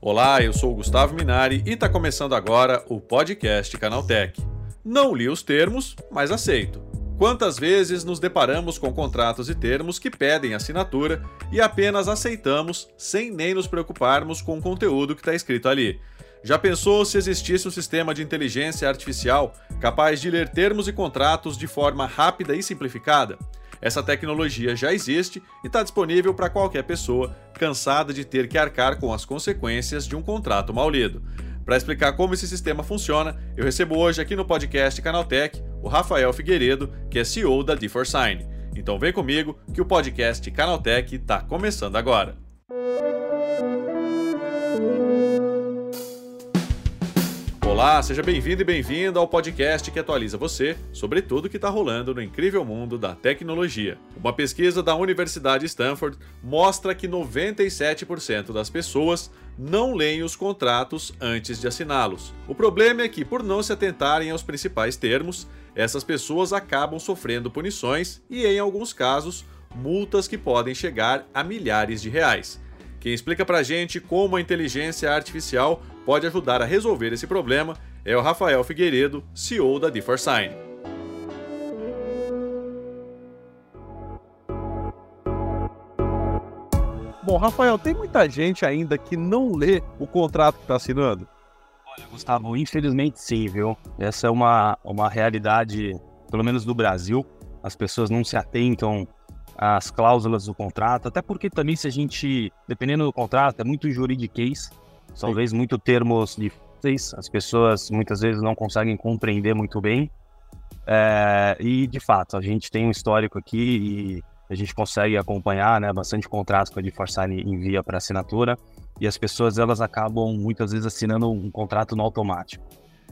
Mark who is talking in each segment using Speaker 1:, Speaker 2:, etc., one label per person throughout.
Speaker 1: Olá, eu sou o Gustavo Minari e está começando agora o podcast Canaltech. Não li os termos, mas aceito. Quantas vezes nos deparamos com contratos e termos que pedem assinatura e apenas aceitamos sem nem nos preocuparmos com o conteúdo que está escrito ali? Já pensou se existisse um sistema de inteligência artificial capaz de ler termos e contratos de forma rápida e simplificada? Essa tecnologia já existe e está disponível para qualquer pessoa cansada de ter que arcar com as consequências de um contrato mal lido. Para explicar como esse sistema funciona, eu recebo hoje aqui no podcast Canaltech o Rafael Figueiredo, que é CEO da D4Sign. Então vem comigo que o podcast Canaltech está começando agora. Olá, seja bem-vindo e bem-vinda ao podcast que atualiza você sobre tudo o que está rolando no incrível mundo da tecnologia. Uma pesquisa da Universidade Stanford mostra que 97% das pessoas não leem os contratos antes de assiná-los. O problema é que, por não se atentarem aos principais termos, essas pessoas acabam sofrendo punições e, em alguns casos, multas que podem chegar a milhares de reais. Quem explica pra gente como a inteligência artificial pode ajudar a resolver esse problema é o Rafael Figueiredo, CEO da D4Sign.
Speaker 2: Bom, Rafael, tem muita gente ainda que não lê o contrato que está assinando?
Speaker 3: Olha, Gustavo, infelizmente sim, viu? Essa é uma, uma realidade, pelo menos do Brasil. As pessoas não se atentam às cláusulas do contrato, até porque também se a gente, dependendo do contrato, é muito juridiquês, talvez muito termos difíceis, as pessoas muitas vezes não conseguem compreender muito bem. É, e de fato, a gente tem um histórico aqui e a gente consegue acompanhar, né, bastante contratos que a DeForsign envia para assinatura e as pessoas elas acabam muitas vezes assinando um contrato no automático.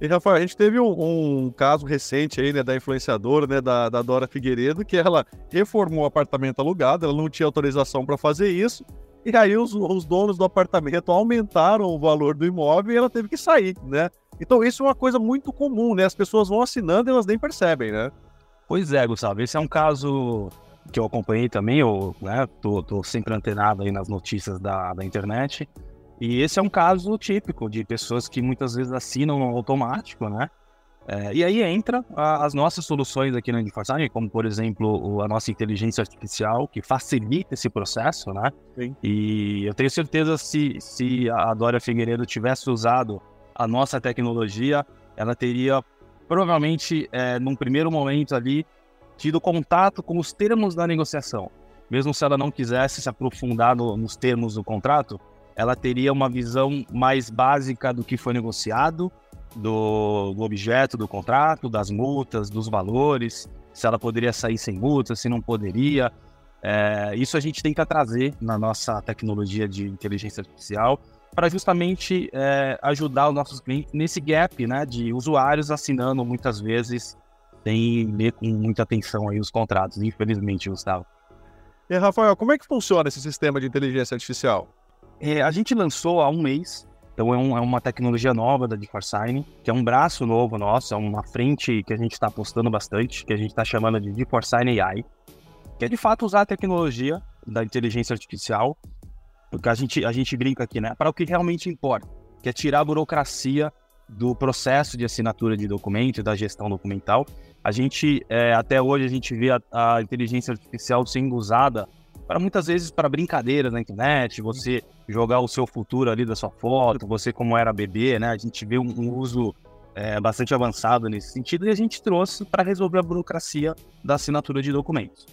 Speaker 2: E Rafael, a gente teve um, um caso recente aí, né, da influenciadora, né, da, da Dora Figueiredo, que ela reformou o apartamento alugado, ela não tinha autorização para fazer isso, e aí os, os donos do apartamento aumentaram o valor do imóvel e ela teve que sair, né? Então isso é uma coisa muito comum, né? As pessoas vão assinando e elas nem percebem, né?
Speaker 3: Pois é, Gustavo. Esse é um caso que eu acompanhei também, eu né, tô, tô sempre antenado aí nas notícias da, da internet. E esse é um caso típico de pessoas que muitas vezes assinam automático, né? É, e aí entra a, as nossas soluções aqui na Uniforsign, como por exemplo a nossa inteligência artificial, que facilita esse processo, né? Sim. E eu tenho certeza se, se a Dória Figueiredo tivesse usado a nossa tecnologia, ela teria provavelmente, é, num primeiro momento ali, tido contato com os termos da negociação. Mesmo se ela não quisesse se aprofundar no, nos termos do contrato, ela teria uma visão mais básica do que foi negociado do, do objeto do contrato, das multas, dos valores, se ela poderia sair sem multa, se não poderia. É, isso a gente tenta trazer na nossa tecnologia de inteligência artificial para justamente é, ajudar os nossos clientes nesse gap né, de usuários assinando muitas vezes sem ler com muita atenção aí os contratos, infelizmente, Gustavo.
Speaker 2: E Rafael, como é que funciona esse sistema de inteligência artificial?
Speaker 3: É, a gente lançou há um mês então é, um, é uma tecnologia nova da DeForsign, que é um braço novo nosso, é uma frente que a gente está apostando bastante, que a gente está chamando de DeForsign AI, que é de fato usar a tecnologia da inteligência artificial, porque a gente, a gente brinca aqui, né, para o que realmente importa, que é tirar a burocracia do processo de assinatura de documento, da gestão documental. A gente, é, até hoje, a gente vê a, a inteligência artificial sendo usada para muitas vezes para brincadeira na internet, você jogar o seu futuro ali da sua foto, você como era bebê, né? A gente vê um, um uso é, bastante avançado nesse sentido e a gente trouxe para resolver a burocracia da assinatura de documentos.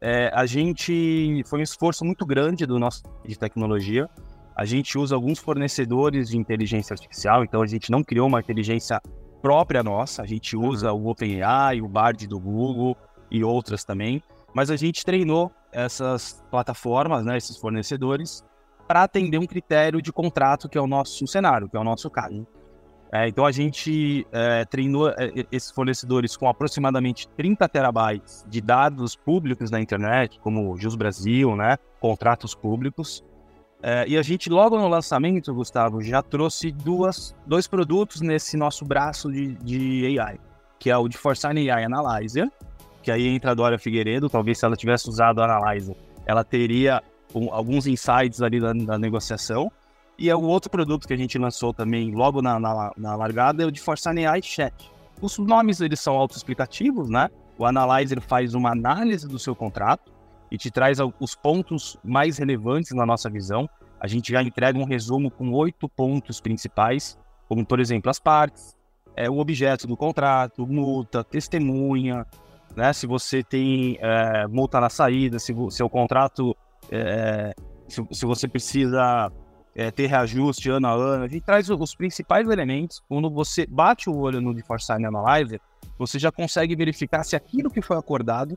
Speaker 3: É, a gente foi um esforço muito grande do nosso de tecnologia. A gente usa alguns fornecedores de inteligência artificial, então a gente não criou uma inteligência própria nossa. A gente usa o OpenAI, o Bard do Google e outras também mas a gente treinou essas plataformas, né, esses fornecedores, para atender um critério de contrato que é o nosso cenário, que é o nosso caso. É, então a gente é, treinou é, esses fornecedores com aproximadamente 30 terabytes de dados públicos na internet, como Jus Brasil, né, contratos públicos. É, e a gente logo no lançamento, Gustavo, já trouxe duas, dois produtos nesse nosso braço de, de AI, que é o de Forsign AI Analyzer, que aí entra a Dória Figueiredo, talvez se ela tivesse usado a Analyzer, ela teria um, alguns insights ali da, da, negociação. E o outro produto que a gente lançou também logo na, na, na largada é o de Forçar AI Chat. Os nomes eles são autoexplicativos, né? O Analyzer faz uma análise do seu contrato e te traz os pontos mais relevantes na nossa visão. A gente já entrega um resumo com oito pontos principais, como por exemplo as partes, é, o objeto do contrato, multa, testemunha, né? Se você tem é, multa na saída, se o seu contrato, é, se, se, você precisa é, ter reajuste ano a ano. A gente traz os principais elementos. Quando você bate o olho no Sign Analyzer, você já consegue verificar se aquilo que foi acordado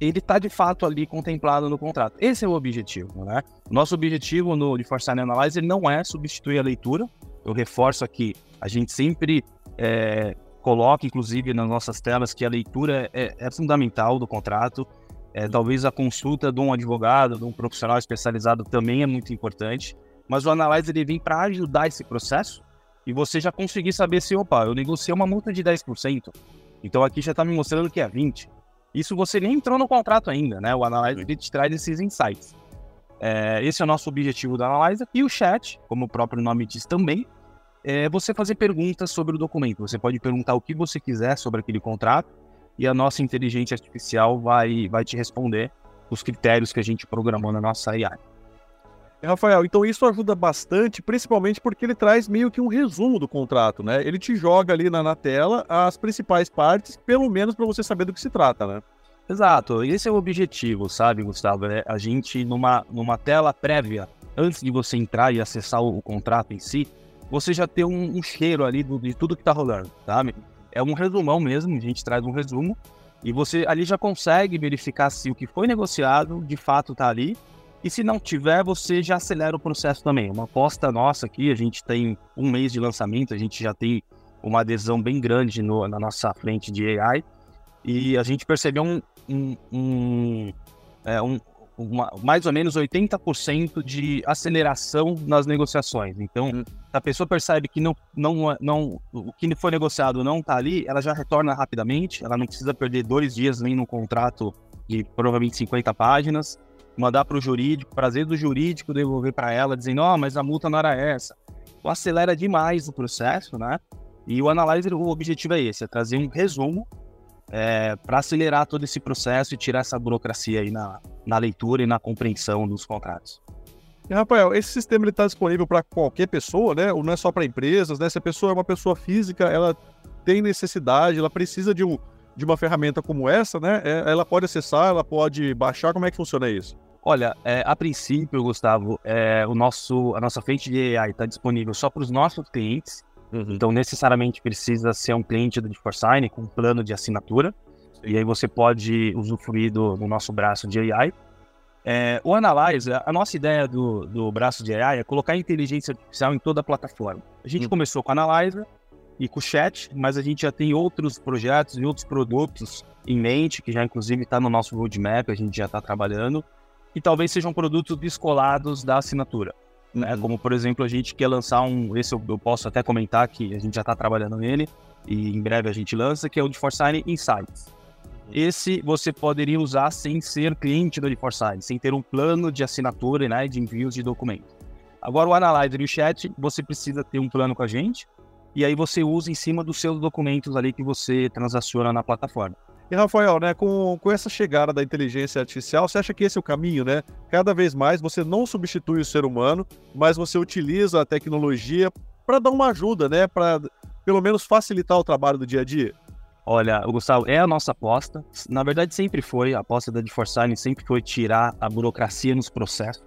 Speaker 3: ele está de fato ali contemplado no contrato. Esse é o objetivo, né? Nosso objetivo no Sign Analyzer não é substituir a leitura. Eu reforço aqui, a gente sempre é, coloca, inclusive, nas nossas telas, que a leitura é, é fundamental do contrato. É, talvez a consulta de um advogado, de um profissional especializado também é muito importante mas o Analyzer ele vem para ajudar esse processo e você já conseguir saber se, opa, eu negociei uma multa de 10%, então aqui já está me mostrando que é 20%. Isso você nem entrou no contrato ainda, né? O Analyzer ele te traz esses insights. É, esse é o nosso objetivo do Analyzer. E o chat, como o próprio nome diz também, é você fazer perguntas sobre o documento. Você pode perguntar o que você quiser sobre aquele contrato e a nossa inteligência artificial vai, vai te responder os critérios que a gente programou na nossa AI.
Speaker 2: Rafael, então isso ajuda bastante, principalmente porque ele traz meio que um resumo do contrato, né? Ele te joga ali na, na tela as principais partes, pelo menos para você saber do que se trata, né?
Speaker 3: Exato, esse é o objetivo, sabe, Gustavo? É a gente, numa, numa tela prévia, antes de você entrar e acessar o, o contrato em si, você já tem um, um cheiro ali do, de tudo que tá rolando, sabe? É um resumão mesmo, a gente traz um resumo, e você ali já consegue verificar se o que foi negociado de fato tá ali e se não tiver, você já acelera o processo também. Uma aposta nossa aqui, a gente tem um mês de lançamento, a gente já tem uma adesão bem grande no, na nossa frente de AI. E a gente percebeu um, um, um, é, um uma, mais ou menos 80% de aceleração nas negociações. Então, hum. se a pessoa percebe que não, não, não, o que foi negociado não está ali, ela já retorna rapidamente, ela não precisa perder dois dias nem no contrato de provavelmente 50 páginas mandar para o jurídico, prazer do jurídico devolver para ela, dizendo, ó, oh, mas a multa não era essa. Então, acelera demais o processo, né? E o Analyzer, o objetivo é esse, é trazer um resumo é, para acelerar todo esse processo e tirar essa burocracia aí na, na leitura e na compreensão dos contratos.
Speaker 2: E, Rafael, esse sistema está disponível para qualquer pessoa, né? Ou não é só para empresas, né? Se a pessoa é uma pessoa física, ela tem necessidade, ela precisa de um, de uma ferramenta como essa, né? É, ela pode acessar, ela pode baixar, como é que funciona isso?
Speaker 3: Olha, é, a princípio, Gustavo, é, o nosso, a nossa frente de AI está disponível só para os nossos clientes. Uhum. Então, necessariamente precisa ser um cliente do DeForsign com um plano de assinatura. E aí você pode usufruir do, do nosso braço de AI. É, o Analyzer, a nossa ideia do, do braço de AI é colocar inteligência artificial em toda a plataforma. A gente uhum. começou com o Analyzer e com o Chat, mas a gente já tem outros projetos e outros produtos em mente, que já inclusive está no nosso roadmap, a gente já está trabalhando e talvez sejam produtos descolados da assinatura. Né? Como, por exemplo, a gente quer lançar um. Esse eu, eu posso até comentar que a gente já está trabalhando nele e em breve a gente lança, que é o de Insights. Esse você poderia usar sem ser cliente do Forsign, sem ter um plano de assinatura né, de envios de documentos. Agora, o Analyzer e o Chat, você precisa ter um plano com a gente, e aí você usa em cima dos seus documentos ali que você transaciona na plataforma.
Speaker 2: E Rafael, né, com, com essa chegada da inteligência artificial, você acha que esse é o caminho, né? Cada vez mais você não substitui o ser humano, mas você utiliza a tecnologia para dar uma ajuda, né? Para pelo menos facilitar o trabalho do dia a dia?
Speaker 3: Olha, Gustavo, é a nossa aposta. Na verdade, sempre foi. A aposta da DeForsign sempre foi tirar a burocracia nos processos.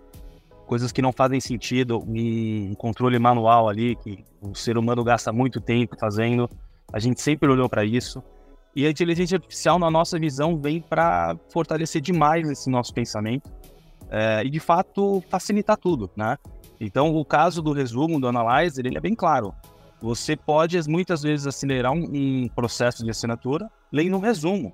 Speaker 3: Coisas que não fazem sentido, um controle manual ali, que o ser humano gasta muito tempo fazendo. A gente sempre olhou para isso. E a inteligência artificial, na nossa visão, vem para fortalecer demais esse nosso pensamento é, e, de fato, facilitar tudo, né? Então, o caso do resumo do Analyzer, ele é bem claro. Você pode, muitas vezes, acelerar um, um processo de assinatura lendo um resumo.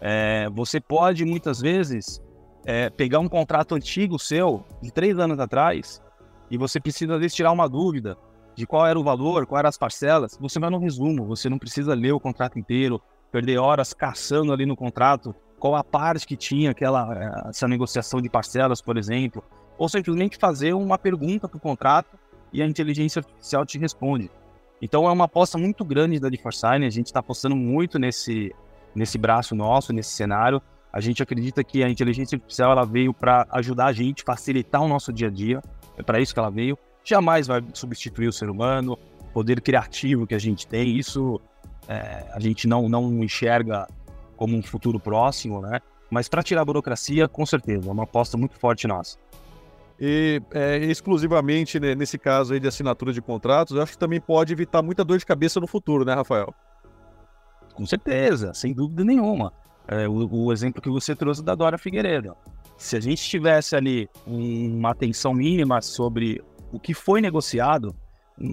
Speaker 3: É, você pode, muitas vezes, é, pegar um contrato antigo seu, de três anos atrás, e você precisa, às vezes, tirar uma dúvida de qual era o valor, quais eram as parcelas, você vai no resumo, você não precisa ler o contrato inteiro, perder horas caçando ali no contrato qual a parte que tinha aquela eh, essa negociação de parcelas, por exemplo. ou simplesmente fazer uma pergunta para o contrato e a inteligência artificial te responde. Então é uma aposta muito grande da DeForsign, a gente está apostando muito nesse, nesse braço nosso, nesse cenário. A gente acredita que a inteligência artificial ela veio para ajudar a gente, facilitar o nosso dia a dia, é para isso que ela veio. Jamais vai substituir o ser humano, o poder criativo que a gente tem, isso é, a gente não, não enxerga como um futuro próximo, né? Mas para tirar a burocracia, com certeza, é uma aposta muito forte nossa.
Speaker 2: E é, exclusivamente né, nesse caso aí de assinatura de contratos, eu acho que também pode evitar muita dor de cabeça no futuro, né, Rafael?
Speaker 3: Com certeza, sem dúvida nenhuma. É, o, o, exemplo que você trouxe da Dora Figueiredo. Se a gente tivesse ali uma atenção mínima sobre o que foi negociado,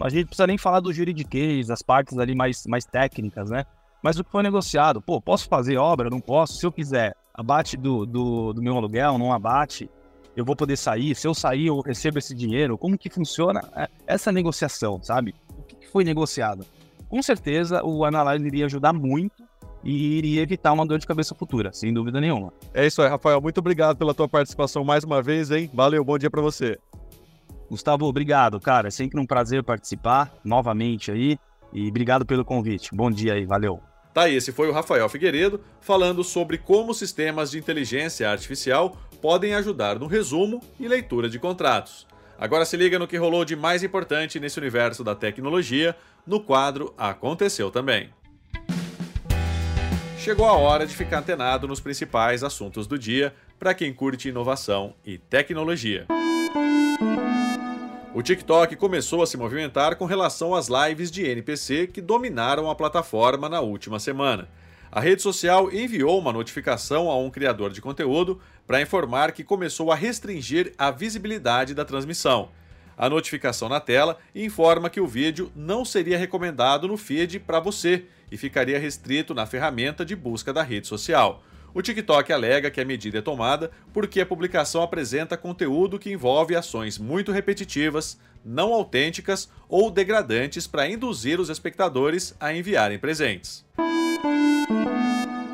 Speaker 3: a gente precisa nem falar do juridiquês, as partes ali mais, mais técnicas, né? Mas o que foi negociado, pô, posso fazer obra? Não posso? Se eu quiser, abate do, do, do meu aluguel, não abate? eu vou poder sair, se eu sair eu recebo esse dinheiro, como que funciona é, essa negociação, sabe? O que foi negociado? Com certeza o Analyze iria ajudar muito e iria evitar uma dor de cabeça futura, sem dúvida nenhuma.
Speaker 2: É isso aí, Rafael. Muito obrigado pela tua participação mais uma vez, hein? Valeu, bom dia para você.
Speaker 3: Gustavo, obrigado, cara. É sempre um prazer participar novamente aí e obrigado pelo convite. Bom dia aí, valeu.
Speaker 1: Tá, esse foi o Rafael Figueiredo falando sobre como sistemas de inteligência artificial podem ajudar no resumo e leitura de contratos. Agora se liga no que rolou de mais importante nesse universo da tecnologia no quadro Aconteceu Também. Chegou a hora de ficar antenado nos principais assuntos do dia para quem curte inovação e tecnologia. O TikTok começou a se movimentar com relação às lives de NPC que dominaram a plataforma na última semana. A rede social enviou uma notificação a um criador de conteúdo para informar que começou a restringir a visibilidade da transmissão. A notificação na tela informa que o vídeo não seria recomendado no feed para você e ficaria restrito na ferramenta de busca da rede social. O TikTok alega que a medida é tomada porque a publicação apresenta conteúdo que envolve ações muito repetitivas, não autênticas ou degradantes para induzir os espectadores a enviarem presentes.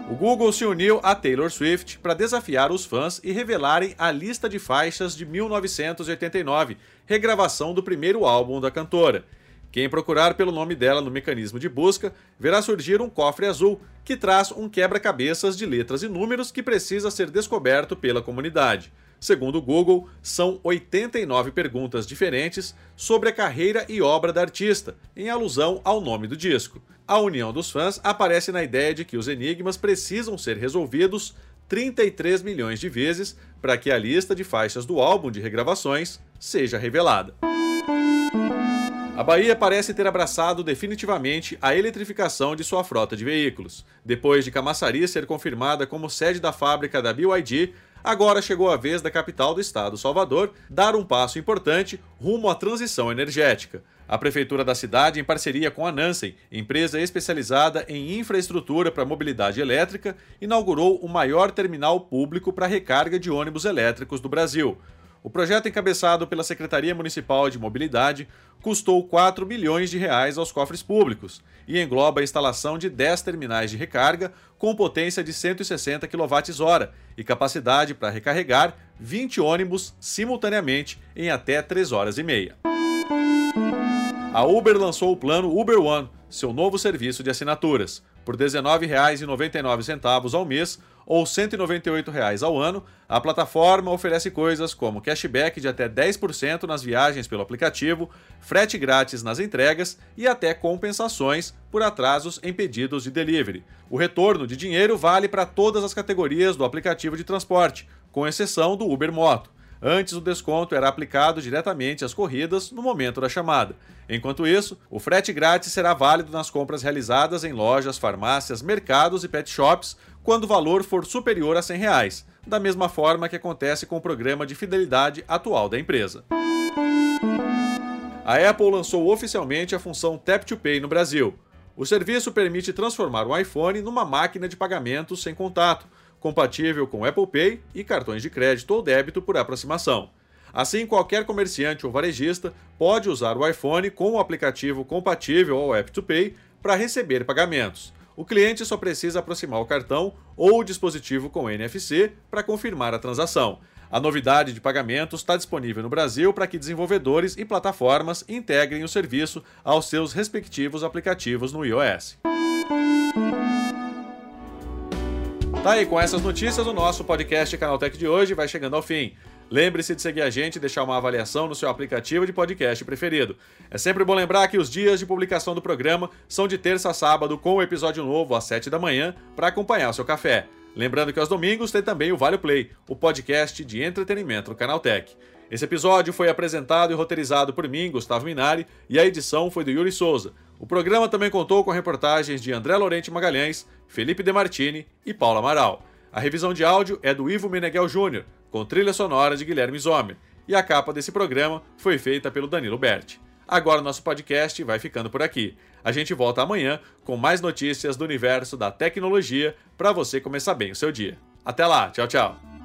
Speaker 1: O Google se uniu a Taylor Swift para desafiar os fãs e revelarem a lista de faixas de 1989, regravação do primeiro álbum da cantora. Quem procurar pelo nome dela no mecanismo de busca verá surgir um cofre azul que traz um quebra-cabeças de letras e números que precisa ser descoberto pela comunidade. Segundo o Google, são 89 perguntas diferentes sobre a carreira e obra da artista, em alusão ao nome do disco. A união dos fãs aparece na ideia de que os enigmas precisam ser resolvidos 33 milhões de vezes para que a lista de faixas do álbum de regravações seja revelada. A Bahia parece ter abraçado definitivamente a eletrificação de sua frota de veículos. Depois de Camaçari ser confirmada como sede da fábrica da BYD, agora chegou a vez da capital do estado, Salvador, dar um passo importante rumo à transição energética. A prefeitura da cidade, em parceria com a Nansen, empresa especializada em infraestrutura para mobilidade elétrica, inaugurou o maior terminal público para recarga de ônibus elétricos do Brasil. O projeto encabeçado pela Secretaria Municipal de Mobilidade custou 4 milhões de reais aos cofres públicos e engloba a instalação de 10 terminais de recarga com potência de 160 kWh e capacidade para recarregar 20 ônibus simultaneamente em até 3 horas e meia. A Uber lançou o plano Uber One, seu novo serviço de assinaturas. Por R$ 19,99 ao mês, ou 198 reais ao ano, a plataforma oferece coisas como cashback de até 10% nas viagens pelo aplicativo, frete grátis nas entregas e até compensações por atrasos em pedidos de delivery. O retorno de dinheiro vale para todas as categorias do aplicativo de transporte, com exceção do Uber Moto. Antes, o desconto era aplicado diretamente às corridas no momento da chamada. Enquanto isso, o frete grátis será válido nas compras realizadas em lojas, farmácias, mercados e pet shops, quando o valor for superior a 100 reais, da mesma forma que acontece com o programa de fidelidade atual da empresa. A Apple lançou oficialmente a função Tap to Pay no Brasil. O serviço permite transformar o iPhone numa máquina de pagamento sem contato, compatível com Apple Pay e cartões de crédito ou débito por aproximação. Assim, qualquer comerciante ou varejista pode usar o iPhone com o aplicativo compatível ao App to Pay para receber pagamentos o cliente só precisa aproximar o cartão ou o dispositivo com NFC para confirmar a transação. A novidade de pagamentos está disponível no Brasil para que desenvolvedores e plataformas integrem o serviço aos seus respectivos aplicativos no iOS. Tá aí, com essas notícias, o nosso podcast Canaltech de hoje vai chegando ao fim. Lembre-se de seguir a gente e deixar uma avaliação no seu aplicativo de podcast preferido. É sempre bom lembrar que os dias de publicação do programa são de terça a sábado, com o episódio novo às 7 da manhã, para acompanhar o seu café. Lembrando que aos domingos tem também o Vale Play, o podcast de entretenimento do Canaltech. Esse episódio foi apresentado e roteirizado por mim, Gustavo Minari, e a edição foi do Yuri Souza. O programa também contou com reportagens de André Lorente Magalhães, Felipe Demartini e Paula Amaral. A revisão de áudio é do Ivo Meneghel Júnior, com trilha sonora de Guilherme Zomer, e a capa desse programa foi feita pelo Danilo Berti. Agora o nosso podcast vai ficando por aqui. A gente volta amanhã com mais notícias do universo da tecnologia para você começar bem o seu dia. Até lá, tchau, tchau.